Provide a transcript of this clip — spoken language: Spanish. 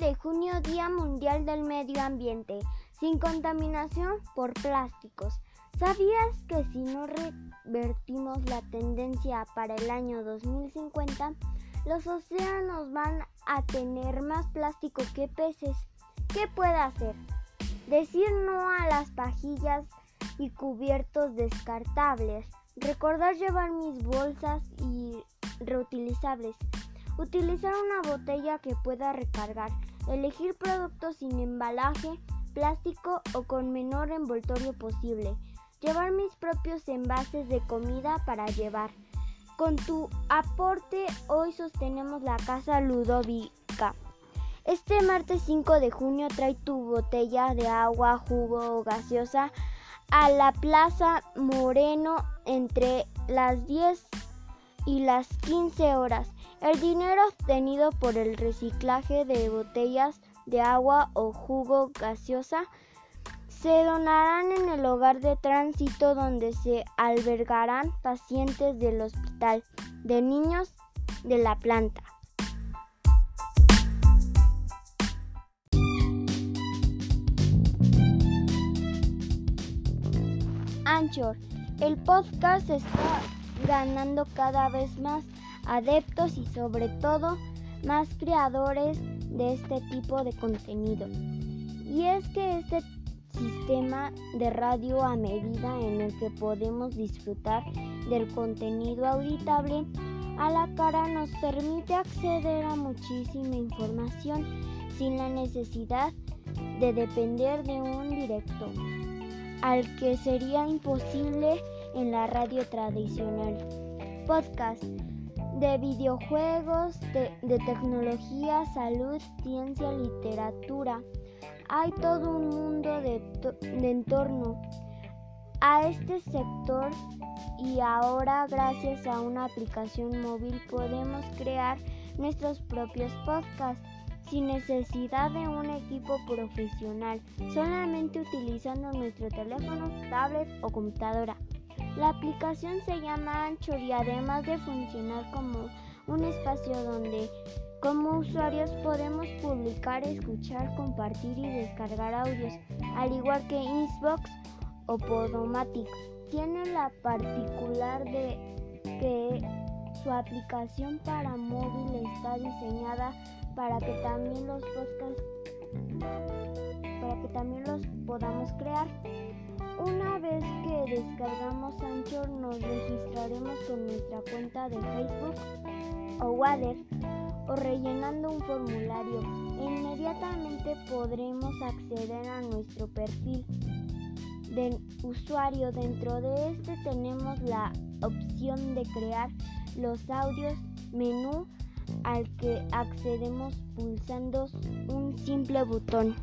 de junio, Día Mundial del Medio Ambiente, sin contaminación por plásticos. ¿Sabías que si no revertimos la tendencia para el año 2050, los océanos van a tener más plástico que peces? ¿Qué puede hacer? Decir no a las pajillas y cubiertos descartables. Recordar llevar mis bolsas y reutilizables. Utilizar una botella que pueda recargar. Elegir productos sin embalaje, plástico o con menor envoltorio posible. Llevar mis propios envases de comida para llevar. Con tu aporte hoy sostenemos la casa Ludovica. Este martes 5 de junio trae tu botella de agua, jugo o gaseosa a la Plaza Moreno entre las 10 y las 15 horas. El dinero obtenido por el reciclaje de botellas de agua o jugo gaseosa se donarán en el hogar de tránsito donde se albergarán pacientes del hospital de niños de la planta. Anchor, el podcast está ganando cada vez más adeptos y sobre todo más creadores de este tipo de contenido. Y es que este sistema de radio a medida en el que podemos disfrutar del contenido auditable a la cara nos permite acceder a muchísima información sin la necesidad de depender de un directo, al que sería imposible en la radio tradicional. Podcast de videojuegos, de, tecnología, salud, ciencia, literatura. Hay todo un mundo de, de entorno a este sector y ahora gracias a una aplicación móvil podemos crear nuestros propios podcasts sin necesidad de un equipo profesional, solamente utilizando nuestro teléfono, tablet o computadora. La aplicación se llama Anchor y además de funcionar como un espacio donde como usuarios podemos publicar, escuchar, compartir y descargar audios, al igual que Inbox o Podomatic. Tiene la particular de que su aplicación para móvil está diseñada para que también los podcasts para que también los podamos crear. Una vez que descargamos Anchor nos registraremos con nuestra cuenta de Facebook o Water o rellenando un formulario inmediatamente podremos acceder a nuestro perfil de usuario. Dentro de este tenemos la opción de crear los audios menú al que accedemos pulsando un simple botón.